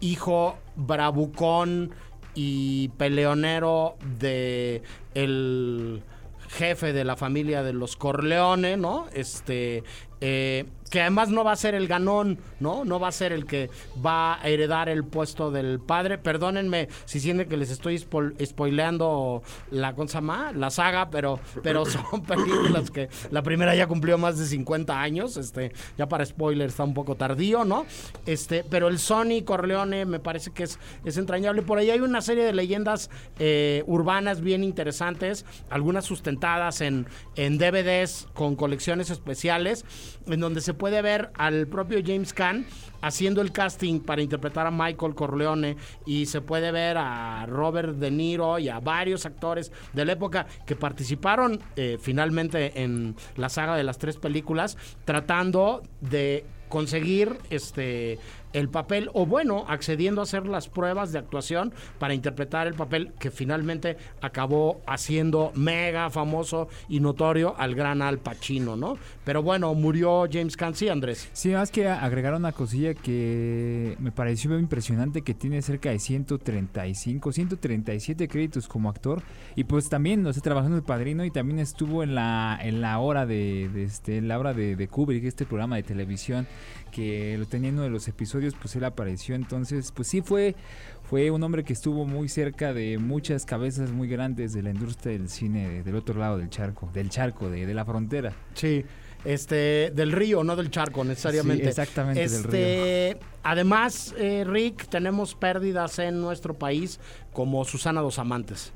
Speaker 7: hijo bravucón y peleonero de el jefe de la familia de los Corleone, ¿no? Este, eh, que además no va a ser el ganón, ¿no? No va a ser el que va a heredar el puesto del padre. Perdónenme si sienten que les estoy spoileando la cosa más, la saga, pero, pero son películas que la primera ya cumplió más de 50 años, este, ya para spoiler está un poco tardío, ¿no? Este, pero el Sony Corleone me parece que es, es entrañable. Por ahí hay una serie de leyendas eh, urbanas bien interesantes, algunas sustentadas en, en DVDs con colecciones especiales, en donde se puede ver al propio James Caan haciendo el casting para interpretar a Michael Corleone y se puede ver a Robert De Niro y a varios actores de la época que participaron eh, finalmente en la saga de las tres películas tratando de conseguir este el papel o bueno, accediendo a hacer las pruebas de actuación para interpretar el papel que finalmente acabó haciendo mega famoso y notorio al gran Al Pacino, ¿no? Pero bueno, murió James Caan, sí, Andrés.
Speaker 9: Sí, más que agregar una cosilla que me pareció impresionante que tiene cerca de 135, 137 créditos como actor y pues también no sé, trabajó en El Padrino y también estuvo en la en la hora de, este la hora de, de Kubrick, este programa de televisión que lo tenía en uno de los episodios, pues él apareció. Entonces, pues sí fue, fue un hombre que estuvo muy cerca de muchas cabezas muy grandes de la industria del cine del otro lado del charco, del charco, de, de la frontera.
Speaker 7: Sí. Este, del río, no del charco necesariamente.
Speaker 9: exactamente, del
Speaker 7: este, río. Además, eh, Rick, tenemos pérdidas en nuestro país como Susana Dos Amantes.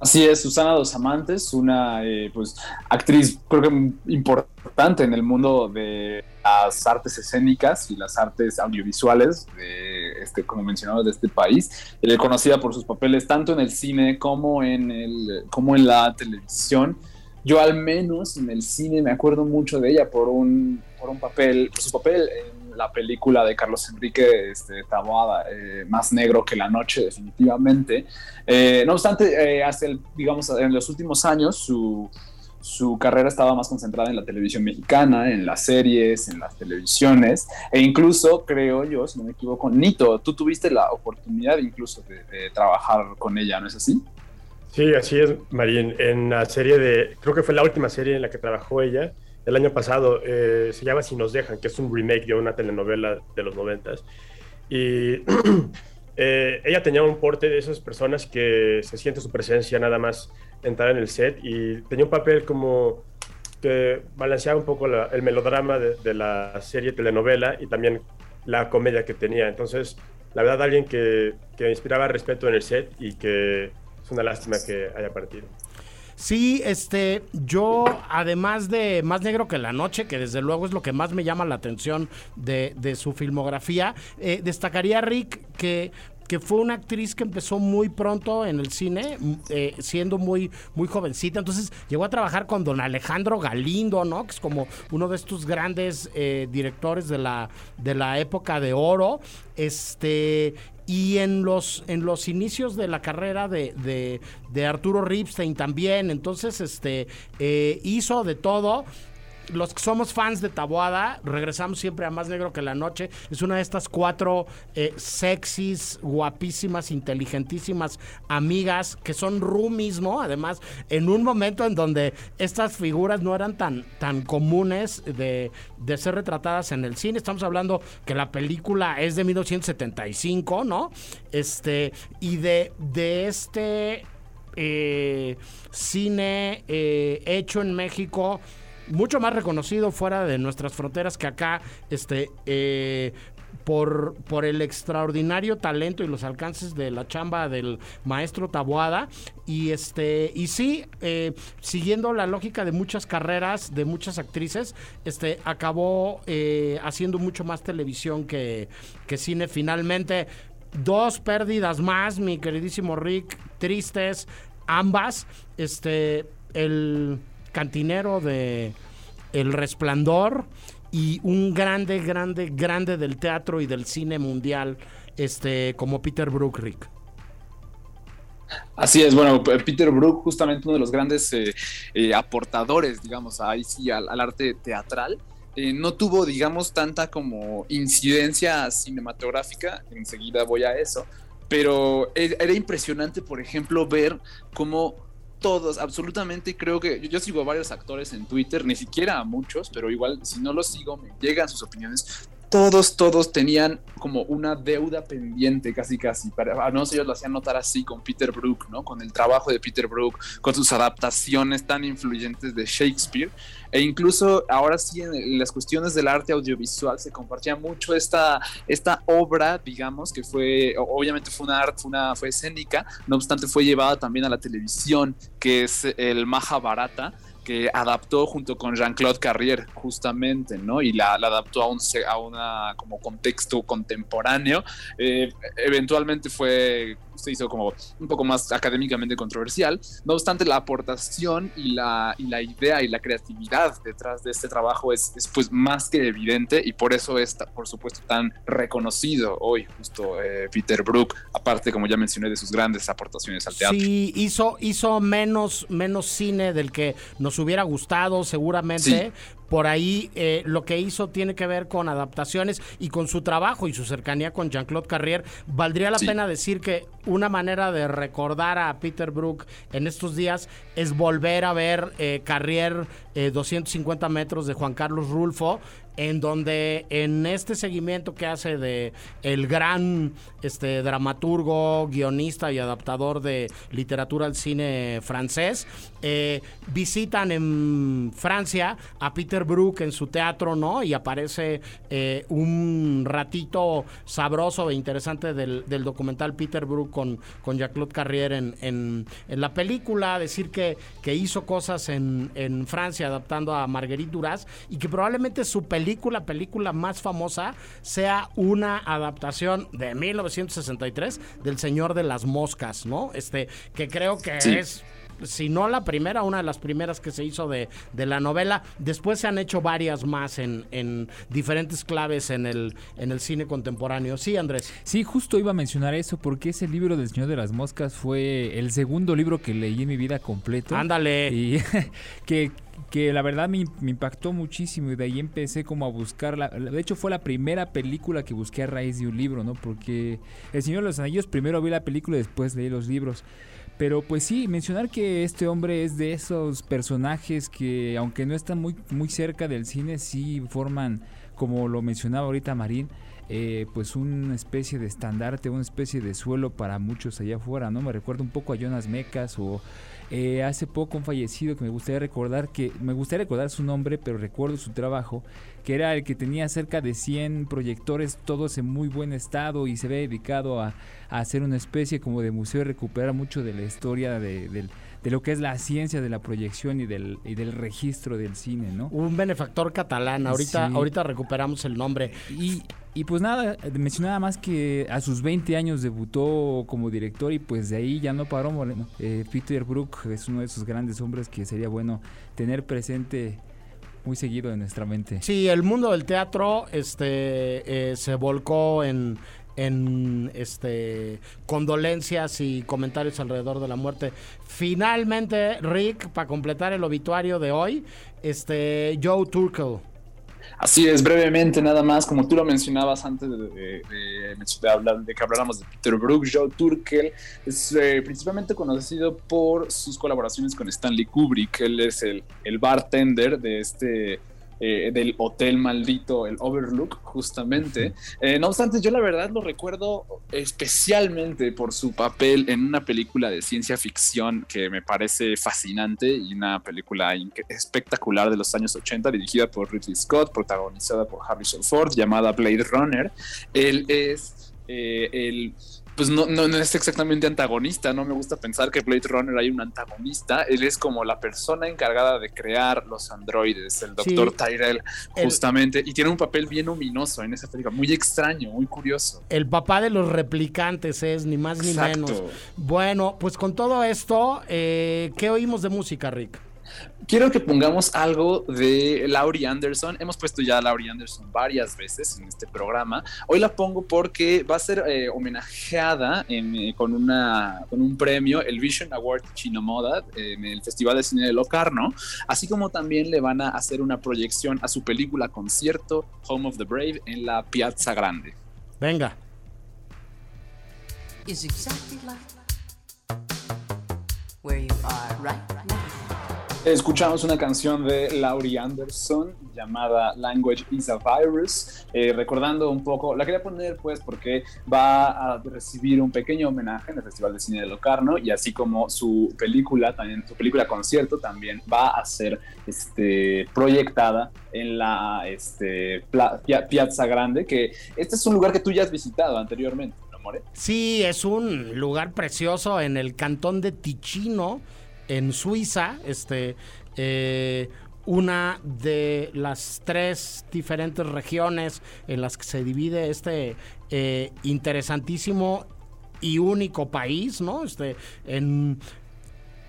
Speaker 8: Así es, Susana Dos Amantes, una eh, pues actriz creo que importante en el mundo de las artes escénicas y las artes audiovisuales, de este, como mencionaba, de este país. Es conocida por sus papeles tanto en el cine como en, el, como en la televisión. Yo al menos en el cine me acuerdo mucho de ella por un, por un papel, por su papel en la película de Carlos Enrique este, Taboada, eh, Más Negro que la Noche, definitivamente. Eh, no obstante, eh, hasta digamos, en los últimos años su, su carrera estaba más concentrada en la televisión mexicana, en las series, en las televisiones, e incluso, creo yo, si no me equivoco, Nito, tú tuviste la oportunidad incluso de, trabajar con ella, ¿no es así?
Speaker 10: Sí, así es, Marín. En la serie de, creo que fue la última serie en la que trabajó ella, el año pasado, eh, se llama Si nos dejan, que es un remake de una telenovela de los noventas. Y eh, ella tenía un porte de esas personas que se siente su presencia nada más entrar en el set y tenía un papel como que balanceaba un poco el melodrama de, la serie telenovela y también la comedia que tenía. Entonces, la verdad, alguien que, que inspiraba respeto en el set y que es una lástima que haya partido.
Speaker 7: Sí, este, yo, además de Más Negro que la Noche, que desde luego es lo que más me llama la atención de, de su filmografía, eh, destacaría, Rick, que que fue una actriz que empezó muy pronto en el cine, eh, siendo muy, muy jovencita. Entonces llegó a trabajar con don Alejandro Galindo, ¿no? Que es como uno de estos grandes eh, directores de la, de la época de oro. Este, y en los, en los inicios de la carrera de, de, Arturo Ripstein también. Entonces, este, eh, hizo de todo los que somos fans de Taboada, regresamos siempre a Más Negro que la Noche. Es una de estas cuatro eh, sexys, guapísimas, inteligentísimas amigas que son Ru mismo. Además, en un momento en donde estas figuras no eran tan, tan comunes de, de ser retratadas en el cine. Estamos hablando que la película es de 1975, ¿no? Este, y de, de este eh, cine eh, hecho en México mucho más reconocido fuera de nuestras fronteras que acá, este, eh, por, por, el extraordinario talento y los alcances de la chamba del maestro Taboada. Y este, y sí, eh, siguiendo la lógica de muchas carreras, de muchas actrices, este, acabó eh, haciendo mucho más televisión que, que cine. Finalmente, dos pérdidas más, mi queridísimo Rick, tristes, ambas. Este, el cantinero de El Resplandor y un grande, grande, grande del teatro y del cine mundial, este, como Peter Brook, Rick.
Speaker 8: Así es, bueno, Peter Brook, justamente uno de los grandes eh, eh, aportadores, digamos, ahí sí, al, arte teatral. Eh, no tuvo, digamos, tanta como incidencia cinematográfica, enseguida voy a eso, pero era impresionante, por ejemplo, ver cómo todos, absolutamente creo que yo, sigo a varios actores en Twitter, ni siquiera a muchos, pero igual si no los sigo me llegan sus opiniones. Todos, todos tenían como una deuda pendiente, casi, casi. Para, no sé, ellos lo hacían notar así con Peter Brook, ¿no? Con el trabajo de Peter Brook, con sus adaptaciones tan influyentes de Shakespeare. E incluso ahora sí en, las cuestiones del arte audiovisual se compartía mucho esta, esta obra, digamos, que fue, obviamente fue una arte, fue, escénica, no obstante fue llevada también a la televisión, que es el Mahabharata que adaptó junto con Jean-Claude Carrier justamente, ¿no? Y la, adaptó a un a una como contexto contemporáneo. Eh, eventualmente fue se hizo como un poco más académicamente controversial. No obstante, la aportación y la, y la idea y la creatividad detrás de este trabajo es, es pues más que evidente y por eso es, por supuesto, tan reconocido hoy justo eh, Peter Brook, aparte, como ya mencioné, de sus grandes aportaciones al teatro.
Speaker 7: Sí, hizo, hizo menos, menos cine del que nos hubiera gustado seguramente, por ahí eh, lo que hizo tiene que ver con adaptaciones y con su trabajo y su cercanía con Jean-Claude Carrier. Valdría la pena decir que una manera de recordar a Peter Brook en estos días es volver a ver eh, Carrier eh, 250 metros de Juan Carlos Rulfo, en donde en este seguimiento que hace de el gran este dramaturgo, guionista y adaptador de literatura al cine francés, eh, visitan en Francia a Peter Brook en su teatro, ¿no? Y aparece eh, un ratito sabroso e interesante del, documental Peter Brook con, con Jacques-Claude Carrier en, en, en la película, decir que, que hizo cosas en, en Francia adaptando a Marguerite Duras y que probablemente su película, película más famosa, sea una adaptación de 1963 del Señor de las Moscas, ¿no? Este, que creo que
Speaker 8: Sí.
Speaker 7: es si no la primera, una de las primeras que se hizo de, de la novela. Después se han hecho varias más en, en diferentes claves en el, en el cine contemporáneo. Sí, Andrés.
Speaker 9: Sí, justo iba a mencionar eso porque ese libro del Señor de las Moscas fue el segundo libro que leí en mi vida completo.
Speaker 7: Ándale.
Speaker 9: Y que, que la verdad me, me impactó muchísimo y de ahí empecé como a buscarla. De hecho fue la primera película que busqué a raíz de un libro, ¿no? Porque El Señor de los Anillos primero vi la película y después leí los libros. Pero pues sí, mencionar que este hombre es de esos personajes que aunque no están muy, muy cerca del cine, sí forman, como lo mencionaba ahorita Marín, eh, pues una especie de estandarte, una especie de suelo para muchos allá afuera, ¿no? Me recuerda un poco a Jonas Mecas o eh, hace poco un fallecido que me gustaría recordar, que me gustaría recordar su nombre, pero recuerdo su trabajo, que era el que tenía cerca de 100 proyectores, todos en muy buen estado y se ve dedicado a, hacer una especie como de museo y recuperar mucho de la historia de, del- de lo que es la ciencia de la proyección y del, y del registro del cine, ¿no?
Speaker 7: Un benefactor catalán. Ahorita,
Speaker 9: Sí.
Speaker 7: ahorita recuperamos el nombre.
Speaker 9: Y, y pues nada, mencionaba más que a sus 20 años debutó como director y pues de ahí ya no paró Moreno. Eh, Peter Brook es uno de esos grandes hombres que sería bueno tener presente muy seguido en nuestra mente.
Speaker 7: Sí, el mundo del teatro este, eh, se volcó en, en este, condolencias y comentarios alrededor de la muerte. Finalmente, Rick, para completar el obituario de hoy, este, Joe Turkel.
Speaker 8: Así es, brevemente nada más, como tú lo mencionabas antes de, de- de- que habláramos de Peter Brook, Joe Turkel es eh, principalmente conocido por sus colaboraciones con Stanley Kubrick. Él es el, el bartender de este eh, del hotel maldito, el Overlook, justamente. Eh, no obstante, yo la verdad lo recuerdo especialmente por su papel en una película de ciencia ficción que me parece fascinante y una película espectacular de los años 80 dirigida por Ridley Scott, protagonizada por Harrison Ford, llamada Blade Runner. Él es eh, el pues no, no, no es exactamente antagonista, no me gusta pensar que Blade Runner hay un antagonista, él es como la persona encargada de crear los androides, el
Speaker 7: Sí.
Speaker 8: doctor Tyrell,
Speaker 7: El-
Speaker 8: justamente, y tiene un papel bien ominoso en esa película, muy extraño, muy curioso.
Speaker 7: El papá de los replicantes es ni más ni
Speaker 8: Exacto.
Speaker 7: menos. Bueno, pues con todo esto, eh, ¿qué oímos de música, Rick?
Speaker 8: Quiero que pongamos algo de Laurie Anderson. Hemos puesto ya a Laurie Anderson varias veces en este programa. Hoy la pongo porque va a ser eh, homenajeada en, eh, con, una, con un premio, el Vision Award Chino Moda, en el Festival de Cine de Locarno. Así como también le van a hacer una proyección a su película concierto Home of the Brave en la Piazza Grande.
Speaker 7: Venga.
Speaker 13: is exactly like where you are right now.
Speaker 8: Escuchamos una canción de Laurie Anderson llamada Language is a Virus, eh, recordando un poco, la quería poner pues porque va a recibir un pequeño homenaje en el Festival de Cine de Locarno y así como su película, también su película concierto también va a ser este, proyectada en la este, Piazza Grande, que este es un lugar que tú ya has visitado anteriormente, ¿no, More?
Speaker 7: Sí, es un lugar precioso en el cantón de Ticino, en Suiza. Este, eh, una de las tres diferentes regiones en las que se divide este eh, interesantísimo y único país, ¿no? Este, en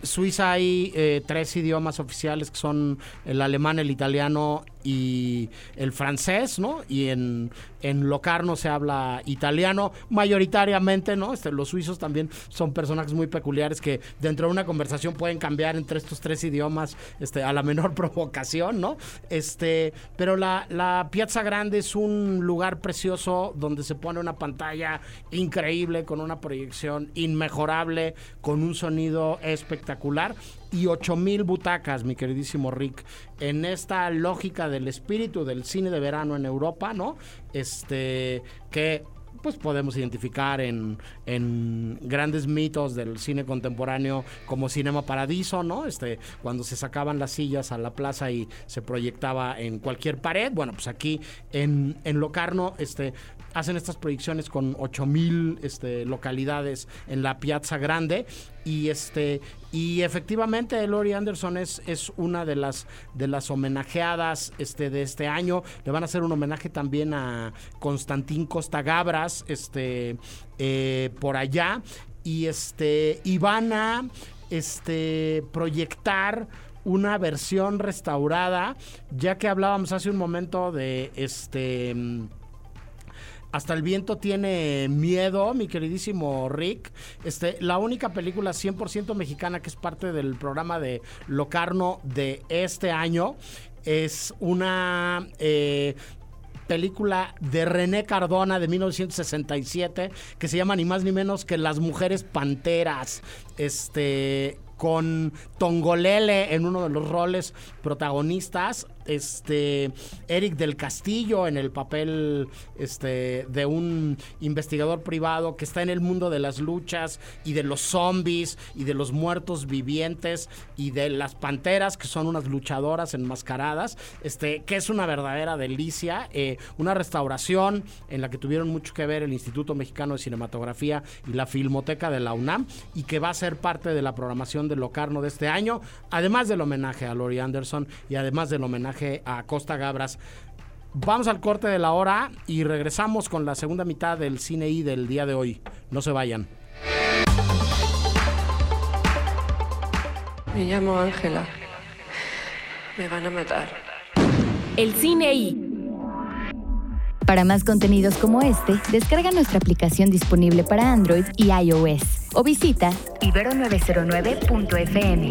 Speaker 7: Suiza hay eh, tres idiomas oficiales que son el alemán, el italiano y el francés, ¿no? Y en, en Locarno se habla italiano mayoritariamente, ¿no? Este, los suizos también son personajes muy peculiares que dentro de una conversación pueden cambiar entre estos tres idiomas este, a la menor provocación, ¿no? Este, pero la, la Piazza Grande es un lugar precioso donde se pone una pantalla increíble con una proyección inmejorable, con un sonido espectacular y 8 mil butacas, mi queridísimo Rick, en esta lógica del espíritu del cine de verano en Europa, ¿no? Este, que pues podemos identificar en, en grandes mitos del cine contemporáneo como Cinema Paradiso, ¿no? Este, cuando se sacaban las sillas a la plaza y se proyectaba en cualquier pared. Bueno, pues aquí en, en Locarno, este, hacen estas proyecciones con 8000 este, localidades en la Piazza Grande. Y este y efectivamente Lori Anderson es, es una de las de las homenajeadas este de este año. Le van a hacer un homenaje también a Constantín Costa Gabras este eh, por allá. Y este y van a este proyectar una versión restaurada ya que hablábamos hace un momento de este hasta el viento tiene miedo, mi queridísimo Rick. Este, la única película 100% mexicana que es parte del programa de Locarno de este año es una eh, película de René Cardona de 1967 que se llama ni más ni menos que Las Mujeres Panteras. Este con Tongolele en uno de los roles protagonistas, este Eric del Castillo en el papel este de un investigador privado que está en el mundo de las luchas y de los zombies y de los muertos vivientes y de las panteras que son unas luchadoras enmascaradas, este que es una verdadera delicia, eh, una restauración en la que tuvieron mucho que ver el Instituto Mexicano de Cinematografía y la Filmoteca de la UNAM y que va a ser parte de la programación de Locarno de este año, además del homenaje a Lori Anderson y además del homenaje a Costa Gabras. Vamos al corte de la hora y regresamos con la segunda mitad del cine y del día de hoy. No se vayan.
Speaker 14: Me llamo Ángela. Me van a matar.
Speaker 2: El cine y
Speaker 1: Para más contenidos como este, descarga nuestra aplicación disponible para Android y iOS o visita ibero909.fm.